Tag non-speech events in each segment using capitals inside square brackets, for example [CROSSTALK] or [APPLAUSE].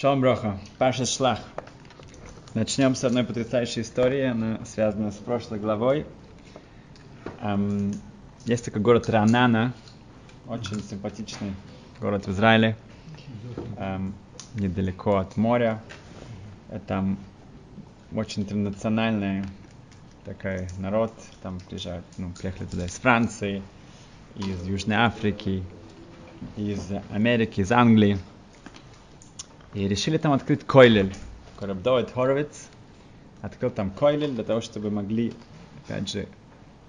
Шалом Броха, Паша Шлах. Начнем с одной потрясающей истории, она связана с прошлой главой. Эм, есть такой город Ранана, очень симпатичный город в Израиле, эм, недалеко от моря. Это очень интернациональный такой народ, там приезжают, ну, приехали туда из Франции, из Южной Африки, из Америки, из Англии. И решили там открыть Койлель. Корабдовит Хоровиц открыл там Койлель для того, чтобы могли, опять же,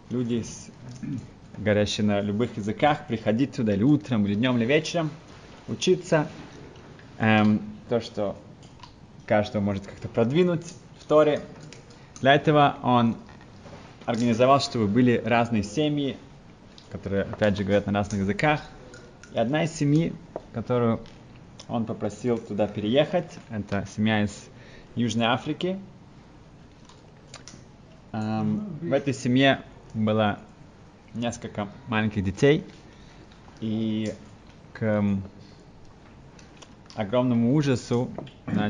люди, с, говорящие на любых языках, приходить туда или утром, или днем, или вечером, учиться. Эм, то, что каждого может как-то продвинуть в Торе. Для этого он организовал, чтобы были разные семьи, которые, опять же, говорят на разных языках. И одна из семей, которую он попросил туда переехать, это семья из Южной Африки. Эм, в этой семье было несколько маленьких детей, и к огромному ужасу,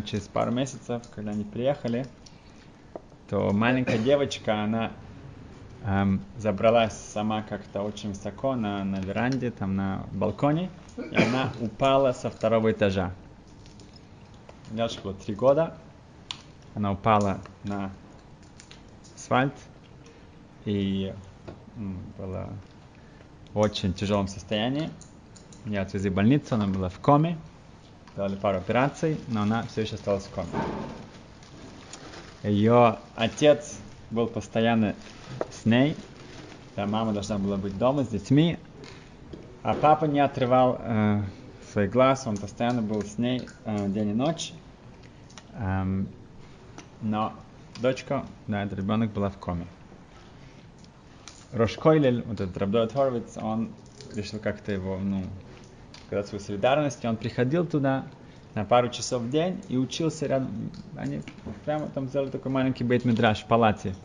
через пару месяцев, когда они приехали, то маленькая девочка, она эм, забралась сама как-то очень высоко на, на веранде, там на балконе, и она упала со второго этажа. Девочке было три года, она упала на асфальт и была в очень тяжелом состоянии. Ее отвезли в больницу, она была в коме, сделали пару операций, но она все еще осталась в коме. Ее отец был постоянно с ней, да, мама должна была быть дома с детьми, а папа не отрывал э, своих глаз, он постоянно был с ней э, день и ночь. Эм, но дочка, да, этот ребенок была в коме. Рошкойлель, вот этот Рабдойт Хоровиц, он решил как-то его, ну, сказать свою солидарность, и он приходил туда на пару часов в день и учился рядом. Они прямо там сделали такой маленький бейт-мидраж в палате.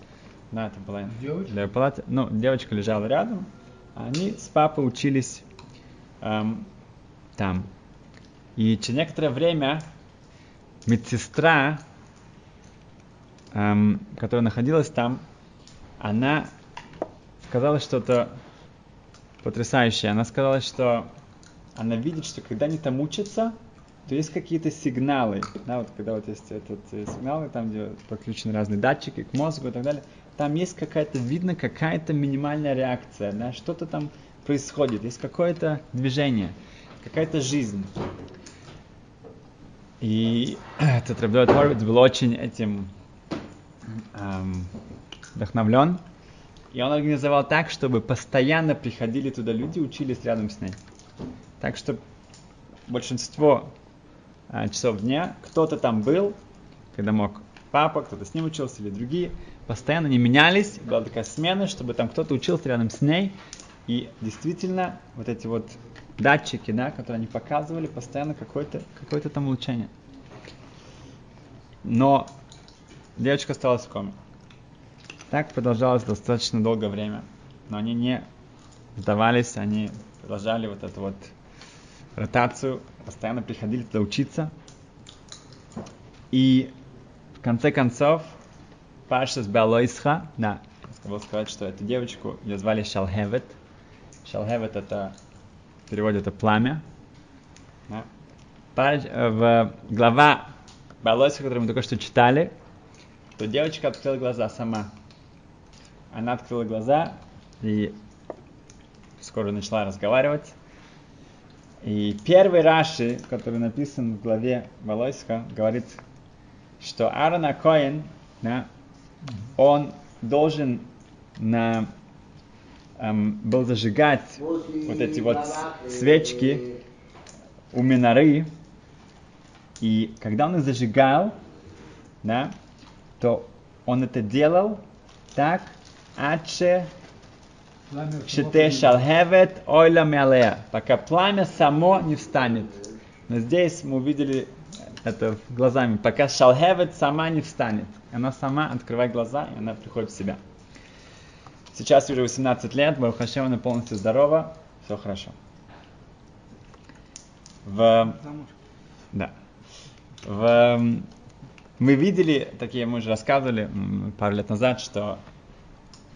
Да, это была Девочка? для палаты. Ну, девочка лежала рядом, а они с папой учились эм, там. И через некоторое время медсестра, эм, которая находилась там, она сказала что-то потрясающее. Она сказала, что она видит, что когда они там учатся, то есть какие-то сигналы, да, вот когда вот есть этот э, сигналы, там где подключены разные датчики к мозгу и так далее, там есть какая-то, видно какая-то минимальная реакция, да, что-то там происходит, есть какое-то движение, какая-то жизнь. И [CLEARS THROAT] этот Рабдойт Хоровиц был очень этим эм, вдохновлен. И он организовал так, чтобы постоянно приходили туда люди, учились рядом с ней. Так что большинство часов дня кто-то там был, когда мог папа, кто-то с ним учился или другие. Постоянно не менялись, была такая смена, чтобы там кто-то учился рядом с ней. И действительно, вот эти вот датчики, да, которые они показывали, постоянно какое-то какое там улучшение. Но девочка осталась в коме. Так продолжалось достаточно долгое время. Но они не сдавались, они продолжали вот эту вот ротацию, постоянно приходили туда учиться. И в конце концов, Паша с Белойсха, да, забыл сказать, что эту девочку ее звали Шалхевет. Шалхевет это в переводе это пламя. Да. Паш- э, В глава Белойсха, которую мы только что читали, то девочка открыла глаза сама. Она открыла глаза и скоро начала разговаривать. И первый Раши, который написан в главе Волойска, говорит, что Аарон Акоин, да, он должен на, эм, был зажигать вот эти вот свечки у миноры, и когда он их зажигал, да, то он это делал так, аче Шите шалхевет ойла мялея, пока пламя само не встанет. Но здесь мы увидели это глазами, пока шалхевет сама не встанет. Она сама открывает глаза, и она приходит в себя. Сейчас уже 18 лет, Барухашем, она полностью здорова, все хорошо. В... Да. В, мы видели, такие мы уже рассказывали пару лет назад, что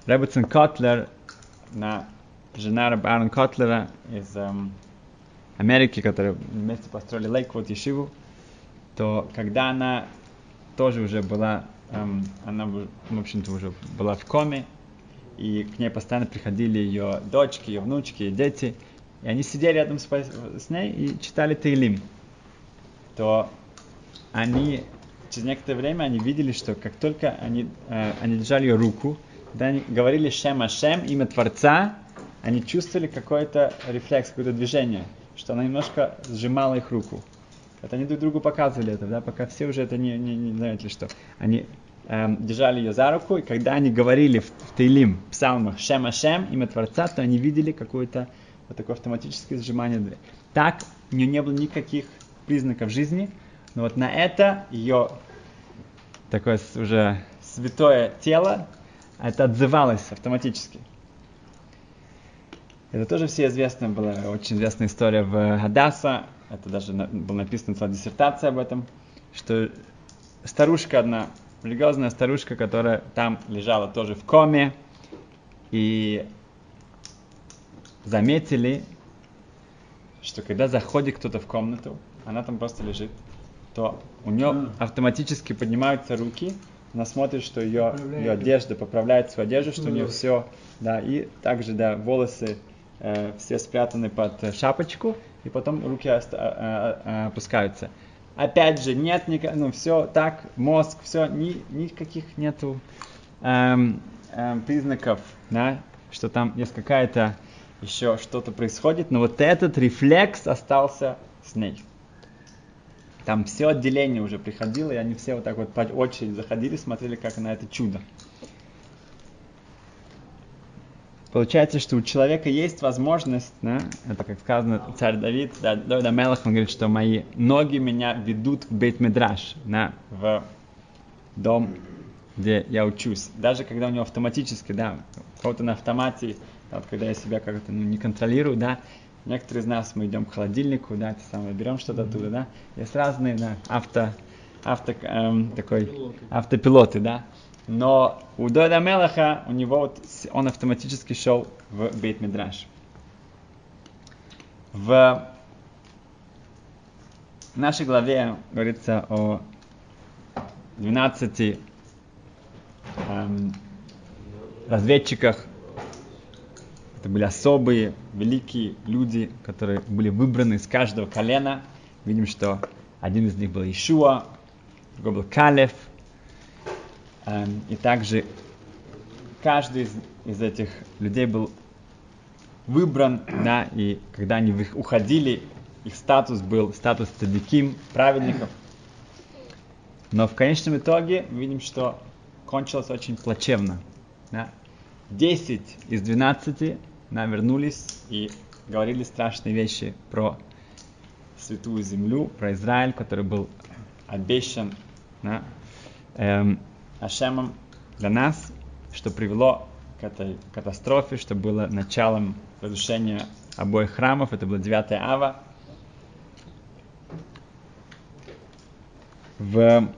ребецин Котлер, на, жена Рэб Аарон Котлера из эм, Америки, которые вместе построили Лейквуд Ешиву, то когда она тоже уже была, эм, она, в общем-то, уже была в коме, и к ней постоянно приходили ее дочки, ее внучки, ее дети, и они сидели рядом с, с ней и читали Таилим, то они через некоторое время они видели, что как только они, э, они держали ее руку, когда они говорили Шем Ашем, имя Творца, они чувствовали какой-то рефлекс, какое-то движение, что она немножко сжимала их руку. Это они друг другу показывали это, да, пока все уже это не, не, не знаете что. Они эм, держали ее за руку, и когда они говорили в, в Тейлим, в псалмах Шем Ашем, имя Творца, то они видели какое-то вот такое автоматическое сжимание. Так у нее не было никаких признаков жизни, но вот на это ее такое уже святое тело, это отзывалось автоматически. Это тоже все известно, была очень известная история в Хадаса, это даже на, была написана целая диссертация об этом, что старушка одна, религиозная старушка, которая там лежала тоже в коме, и заметили, что когда заходит кто-то в комнату, она там просто лежит, то у нее автоматически поднимаются руки, она смотрит, что ее, ее одежда поправляет свою одежду, что у нее все, да, и также, да, волосы э, все спрятаны под шапочку, и потом руки ост- а, а, а, опускаются. Опять же, нет никак, ну все так, мозг, все, ни, никаких нету эм, эм, признаков, да, что там есть какая-то еще что-то происходит, но вот этот рефлекс остался с ней. Там все отделение уже приходило, и они все вот так вот по очереди заходили, смотрели, как на это чудо. Получается, что у человека есть возможность, да, это как сказано царь Давид, да, Давид Амелах, он говорит, что мои ноги меня ведут в бейт медраш, да, в дом, где я учусь. Даже когда у него автоматически, да, кого-то на автомате, да, вот когда я себя как-то ну, не контролирую, да, некоторые из нас мы идем к холодильнику, да, это самое, берем что-то оттуда, да, есть разные, да, авто, авто, эм, такой, Пилоты. автопилоты, да, но у Дода Мелаха, у него вот, он автоматически шел в Бейт Мидраш. В нашей главе говорится о 12 эм, разведчиках. Это были особые, великие люди, которые были выбраны из каждого колена. Видим, что один из них был Ишуа, другой был Калев – Эм, и также каждый из, этих людей был выбран, да, и когда они уходили, их статус был статус цадиким, праведников. Но в конечном итоге мы видим, что кончилось очень плачевно. Да. 10 из 12 да, вернулись и говорили страшные вещи про святую землю, про Израиль, который был обещан. Да. Эм, Ашемом для нас, что привело к этой катастрофе, что было началом разрушения обоих храмов. Это было 9 ава. В...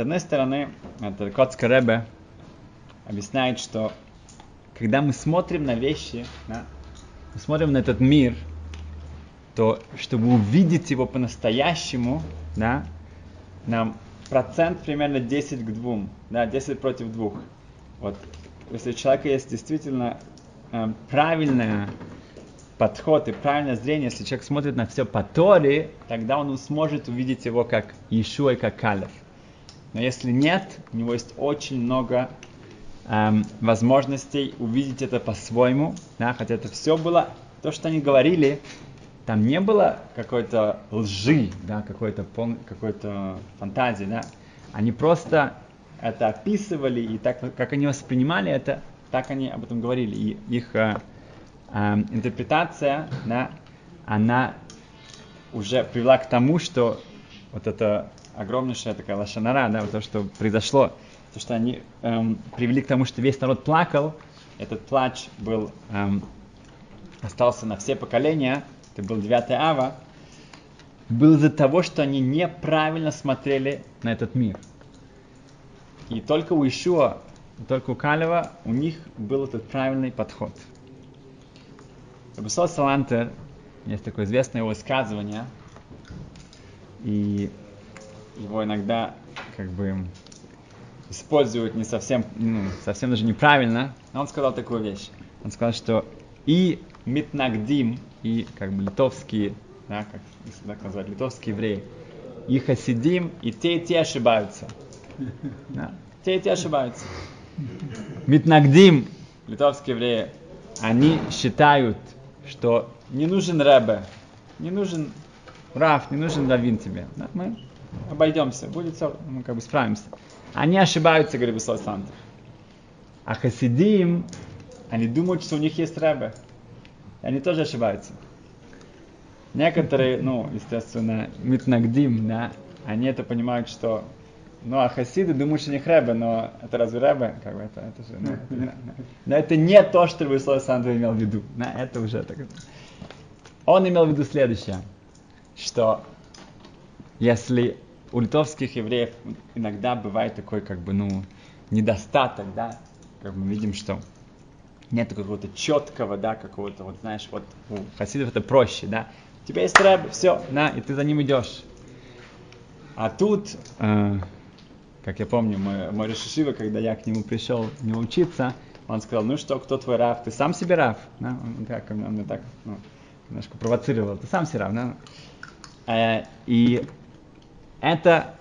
Одной стороны, это Котска Ребе объясняет, что когда мы смотрим на вещи, да, мы смотрим на этот мир, то чтобы увидеть его по-настоящему, да, нам процент примерно 10 к 2, да, 10 против 2. Вот, если у человека есть действительно э, правильный подход и правильное зрение, если человек смотрит на все по Торе, тогда он сможет увидеть его как Иешуа и как Калев. Но если нет, у него есть очень много эм, возможностей увидеть это по-своему, да, хотя это все было, то, что они говорили, там не было какой-то лжи, да, какой-то пол, какой-то фантазии, да. Они просто это описывали, и так, как они воспринимали это, так они об этом говорили. И их э, э, интерпретация, да, она уже привела к тому, что вот это огромнейшая такая лошанара, да, то, что произошло, то, что они эм, привели к тому, что весь народ плакал, этот плач был, эм, остался на все поколения, это был 9 ава, был из-за того, что они неправильно смотрели на этот мир. И только у Ишуа, только у Калева, у них был этот правильный подход. Рабисол Салантер, есть такое известное его высказывание, и его иногда как бы используют не совсем, ну, совсем даже неправильно, но он сказал такую вещь. Он сказал, что и Митнагдим, и как бы литовские, да, как если так назвать, литовские евреи, и хасидим, и те, и те ошибаются. Да. Те, и те ошибаются. Митнагдим, литовские евреи, они считают, что не нужен Ребе, не нужен Раф, не нужен Равин тебе. Да, мы обойдемся, будет все, мы как бы справимся. Они ошибаются, говорит Бесол Санта. А хасидим, они думают, что у них есть Ребе. Они тоже ошибаются. Некоторые, ну, естественно, митнагдим, да, они это понимают, что ну, а хасиды думают, что у них Ребе, но это разве Ребе? Как бы это, это же, ну, это, но это не то, что Высоцкий Сандра имел в виду. Да, это уже так. Он имел в виду следующее, что если у литовских евреев иногда бывает такой, как бы, ну, недостаток, да, как мы видим, что нет какого-то четкого, да, какого-то, вот знаешь, вот у хасидов это проще, да. У тебя есть рэб, все, да, и ты за ним идешь. А тут, э, как я помню, мой, мой Решишива, когда я к нему пришел не учиться, он сказал, ну что, кто твой рав? Ты сам себе рав? Да? Он, так, он, он меня так ну, немножко провоцировал. Ты сам себе рав, да? Э, и это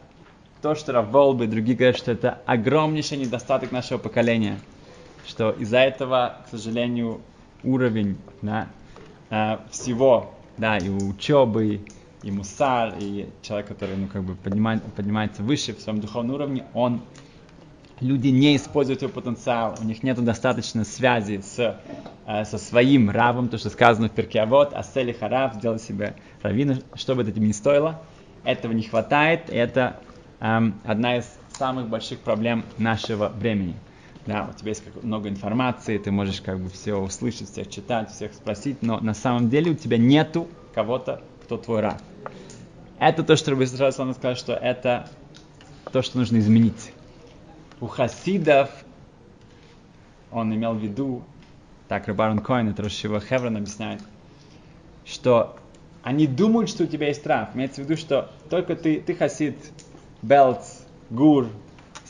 то, что Рав Волбы и другие говорят, что это огромнейший недостаток нашего поколения. Что из-за этого, к сожалению, уровень да, э, всего, да, и учебы, и мусар, и человек, который ну, как бы поднимает, поднимается выше в своем духовном уровне, он люди не используют его потенциал, у них нет достаточно связи с, э, со своим равом, то, что сказано в перке, а вот, харав, сделай себе равина, что бы это тебе не стоило, этого не хватает, и это эм, одна из самых больших проблем нашего времени. Да, у тебя есть много информации, ты можешь как бы все услышать, всех читать, всех спросить, но на самом деле у тебя нету кого-то, кто твой раб. Это то, что Рабби Салам сказал, что это то, что нужно изменить. У хасидов он имел в виду, так Рабарон Коин, это Рошива Хеврон объясняет, что они думают, что у тебя есть трав. Имеется в виду, что только ты, ты хасид, Белц, Гур,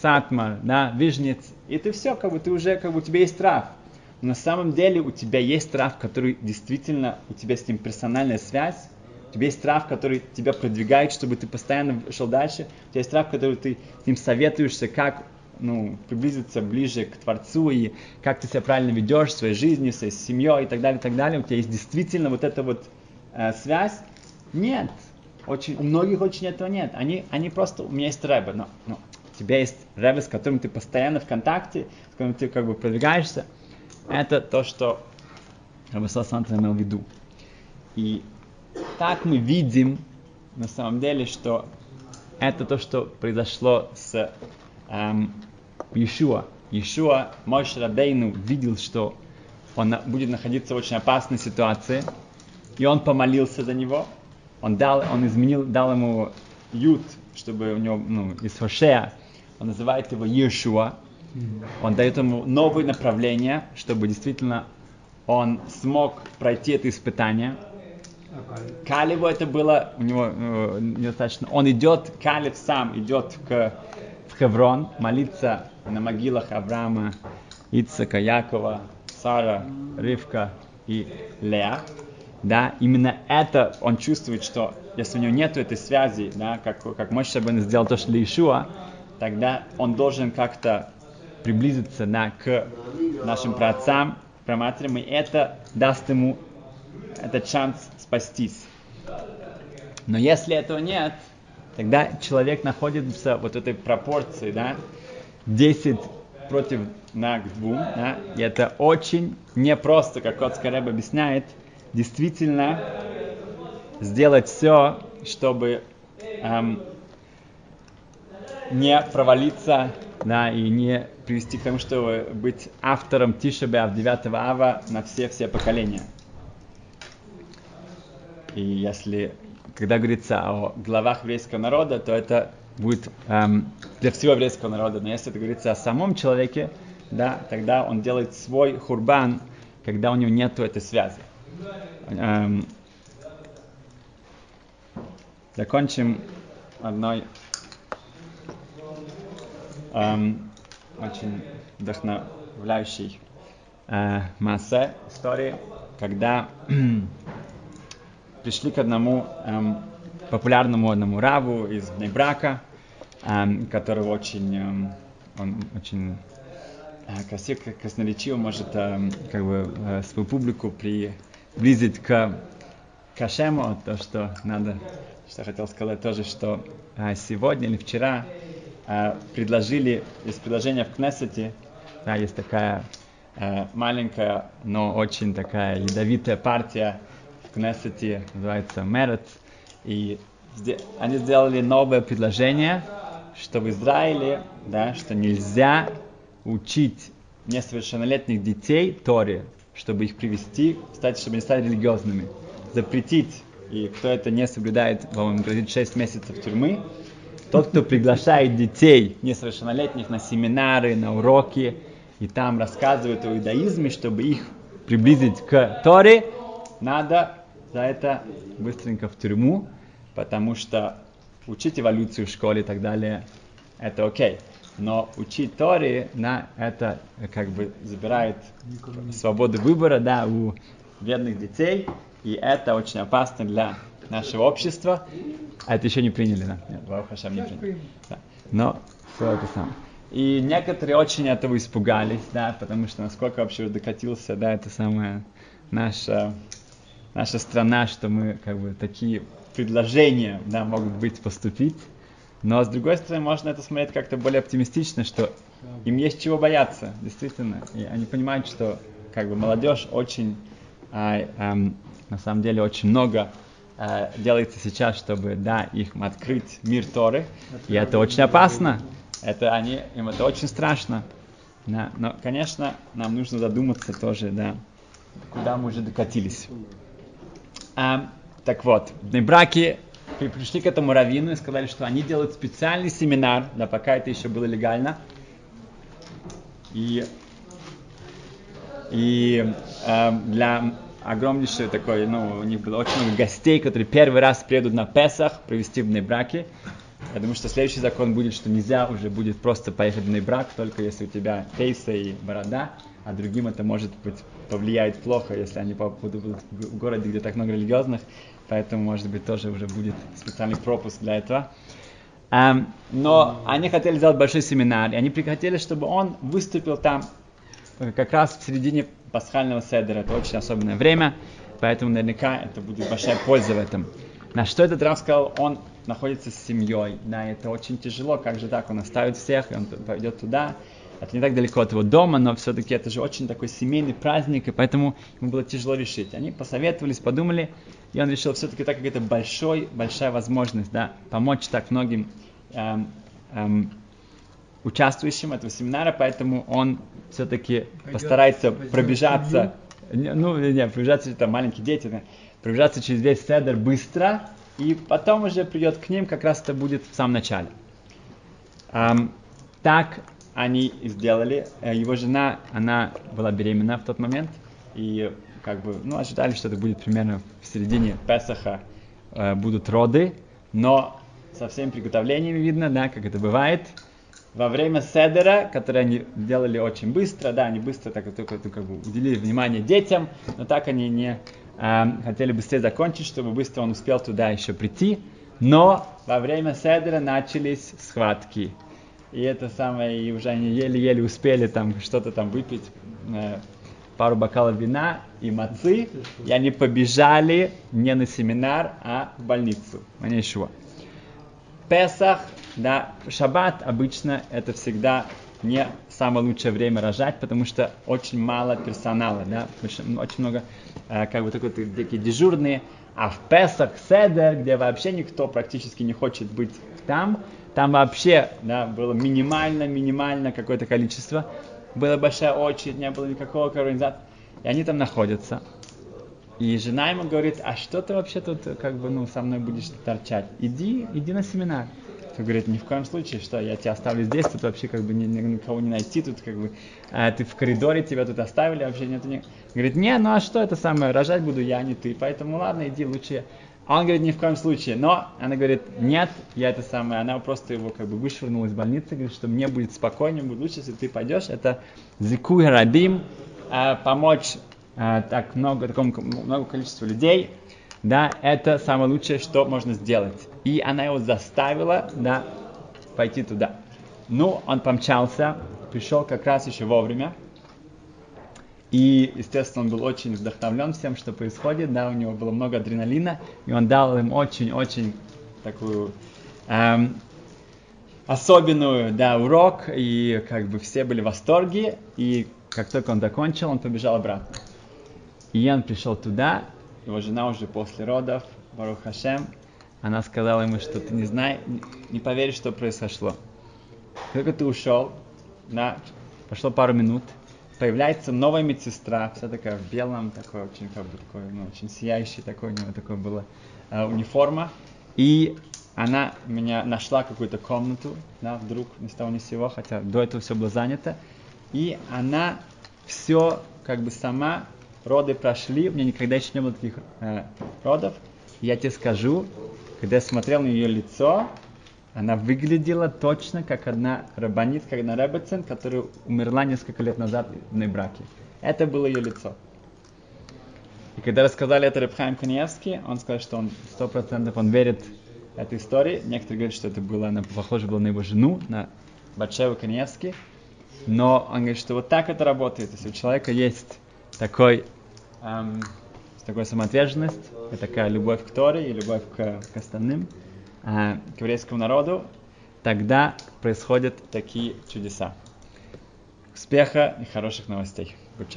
Сатмар, да, Вижнец, и ты все, как бы ты уже, как бы у тебя есть трав. Но на самом деле у тебя есть трав, который действительно, у тебя с ним персональная связь, у тебя есть трав, который тебя продвигает, чтобы ты постоянно шел дальше. У тебя есть трав, который ты с ним советуешься, как ну, приблизиться ближе к Творцу и как ты себя правильно ведешь в своей жизни, в своей семьей и так далее, и так далее. У тебя есть действительно вот эта вот э, связь. Нет. Очень, у многих очень этого нет. Они, они просто, у меня есть рэбе, но, но у тебя есть рэбе, с которым ты постоянно в контакте, с которым ты как бы продвигаешься. Это то, что Рабасал Санта имел в виду. И так мы видим на самом деле, что это то, что произошло с эм, Иешуа. Иешуа, Мойш Рабейну, видел, что он будет находиться в очень опасной ситуации, и он помолился за него. Он дал, он изменил, дал ему ют, чтобы у него, ну, из Хошея, он называет его Иешуа. Он дает ему новое направление, чтобы действительно он смог пройти это испытание – Калибу это было, у него э, недостаточно. Он идет, Калиб сам идет к, в Хеврон молиться на могилах Авраама, Ицака, Якова, Сара, Ривка и Леа. Да, именно это он чувствует, что если у него нет этой связи, да, как, как Мой Шабан сделал то, что для Ишуа, тогда он должен как-то приблизиться да, к нашим праотцам, праматерям, и это даст ему этот шанс спастись. Но если этого нет, тогда человек находится вот этой пропорции, да, 10 против на к двум, да, и это очень непросто, как Котский Рэб объясняет, действительно сделать все, чтобы эм, не провалиться, да, и не привести к тому, чтобы быть автором Тишебеав 9 ава на все-все поколения. И если когда говорится о главах еврейского народа, то это будет эм, для всего еврейского народа. Но если это говорится о самом человеке, да, тогда он делает свой хурбан, когда у него нет этой связи. Эм, закончим одной эм, очень вдохновляющей э, массе истории, когда [CLEARS THROAT] пришли к одному эм, популярному одному раву из Нейбрака, эм, которого очень, эм, он очень э, красиво, красноречиво может эм, как бы э, свою публику приблизить к Кашему, то, что надо, что хотел сказать тоже, что э, сегодня или вчера э, предложили, есть предложение в Кнессете, да, есть такая э, маленькая, но очень такая ядовитая партия в Кнессете, называется Мерец, и они сделали новое предложение, что в Израиле, да, что нельзя учить несовершеннолетних детей Торе, чтобы их привести, кстати, чтобы они стали религиозными. Запретить, и кто это не соблюдает, по-моему, грозит 6 месяцев тюрьмы. Тот, кто приглашает детей несовершеннолетних на семинары, на уроки, и там рассказывает о иудаизме, чтобы их приблизить к Торе, надо за это быстренько в тюрьму, потому что учить эволюцию в школе и так далее, это окей. Но учить Тори, на это как бы забирает свободу выбора, да, у бедных детей, и это очень опасно для нашего общества. А это еще не приняли, да? Нет, Хашам не приняли. Да. Но все это самое. И некоторые очень этого испугались, да, потому что насколько вообще докатился, да, это самое наша наша страна, что мы как бы такие предложения да, могут быть поступить. Но с другой стороны, можно это смотреть как-то более оптимистично, что им есть чего бояться, действительно. И они понимают, что как бы молодежь очень, а, а, на самом деле, очень много а, делается сейчас, чтобы да, их открыть мир Торы. И это очень опасно. Это они, им это очень страшно. Да. Но, конечно, нам нужно задуматься тоже, да, куда мы уже докатились. А, так вот, в браке пришли к этому раввину и сказали, что они делают специальный семинар, да, пока это еще было легально. И, и э, для огромнейшей такой, ну, у них было очень много гостей, которые первый раз приедут на Песах провести в браке. Я думаю, что следующий закон будет, что нельзя уже будет просто поехать в брак, только если у тебя кейса и борода а другим это может быть повлияет плохо, если они будут в городе, где так много религиозных, поэтому, может быть, тоже уже будет специальный пропуск для этого. Um, но они хотели сделать большой семинар, и они хотели, чтобы он выступил там э, как раз в середине пасхального седера. Это очень особенное время, поэтому наверняка это будет большая польза в этом. На что этот Рав сказал, он находится с семьей, да, это очень тяжело, как же так, он оставит всех, и он пойдет туда, это не так далеко от его дома, но все-таки это же очень такой семейный праздник, и поэтому ему было тяжело решить. Они посоветовались, подумали, и он решил все-таки так как это большой, большая возможность, да, помочь так многим эм, эм, участвующим этого семинара, поэтому он все-таки постарается пойдет пробежаться, не, ну, не, пробежаться, это маленькие дети, да, пробежаться через весь седер быстро, и потом уже придет к ним, как раз это будет в самом начале. Эм, так они сделали. Э, его жена, она была беременна в тот момент, и как бы, ну, ожидали, что это будет примерно в середине Песаха э, будут роды, но со всеми приготовлениями видно, да, как это бывает. Во время седера, который они делали очень быстро, да, они быстро так только, только как бы уделили внимание детям, но так они не э, хотели быстрее закончить, чтобы быстро он успел туда еще прийти. Но во время седера начались схватки и это самое, и уже они еле-еле успели там что-то там выпить, э, пару бокалов вина и мацы, и они побежали не на семинар, а в больницу, Манишуа. Песах, да, шаббат обычно это всегда не самое лучшее время рожать, потому что очень мало персонала, да, очень, очень много, э, как бы такой, такие дежурные, а в Песах Седер, где вообще никто практически не хочет быть там, там вообще да, было минимально-минимально какое-то количество. Была большая очередь, не было никакого организации. И они там находятся. И жена ему говорит, а что ты вообще тут как бы, ну, со мной будешь торчать? Иди, иди на семинар. Он говорит, ни в коем случае, что я тебя оставлю здесь, тут вообще как бы ни, ни, никого не найти, тут как бы а, ты в коридоре, тебя тут оставили, вообще нет. Не... Говорит, не, ну а что это самое, рожать буду я, а не ты, поэтому ладно, иди лучше. Он говорит, ни в коем случае. Но она говорит, нет, я это самое. Она просто его как бы вышвырнула из больницы, говорит, что мне будет спокойнее, будет лучше, если ты пойдешь. Это зикуй рабим, а, помочь а, так много, такому много количеству людей, да, это самое лучшее, что можно сделать. И она его заставила, да, пойти туда. Ну, он помчался, пришел как раз еще вовремя. И, естественно, он был очень вдохновлен всем, что происходит, да, у него было много адреналина, и он дал им очень-очень такую эм, особенную, да, урок, и как бы все были в восторге, и как только он закончил, он побежал обратно. И он пришел туда, его жена уже после родов, Барух Хашем, она сказала ему, что ты не знаешь, не поверишь, что произошло. Только ты ушел, да, прошло пару минут, появляется новая медсестра, вся такая в белом, такой очень, как бы, такой, ну, очень сияющий такой, у него такой была э, униформа. И она меня нашла какую-то комнату, да, вдруг ни с того ни с сего, хотя до этого все было занято. И она все как бы сама роды прошли, у меня никогда еще не было таких э, родов. Я тебе скажу, когда я смотрел на ее лицо, она выглядела точно как одна рабанит, как одна рабацин, которая умерла несколько лет назад в браке. Это было ее лицо. И когда рассказали это Рабхайм Каневский, он сказал, что он сто процентов он верит этой истории. Некоторые говорят, что это было, она похоже было на его жену, на Батшеву Каневский. Но он говорит, что вот так это работает. Если у человека есть такой, эм, такая самоотверженность, и такая любовь к Торе и любовь к, к остальным, э, к еврейскому народу, тогда происходят такие чудеса. Успеха и хороших новостей. Good